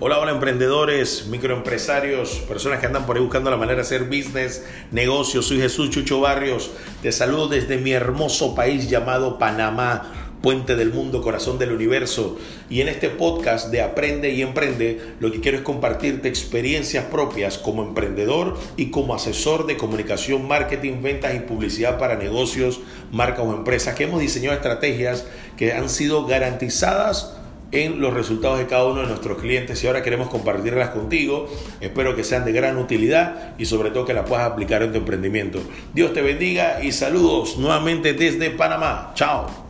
Hola, hola emprendedores, microempresarios, personas que andan por ahí buscando la manera de hacer business, negocios. Soy Jesús Chucho Barrios. Te saludo desde mi hermoso país llamado Panamá, puente del mundo, corazón del universo. Y en este podcast de Aprende y Emprende, lo que quiero es compartirte experiencias propias como emprendedor y como asesor de comunicación, marketing, ventas y publicidad para negocios, marcas o empresas, que hemos diseñado estrategias que han sido garantizadas en los resultados de cada uno de nuestros clientes y ahora queremos compartirlas contigo. Espero que sean de gran utilidad y sobre todo que las puedas aplicar en tu emprendimiento. Dios te bendiga y saludos nuevamente desde Panamá. Chao.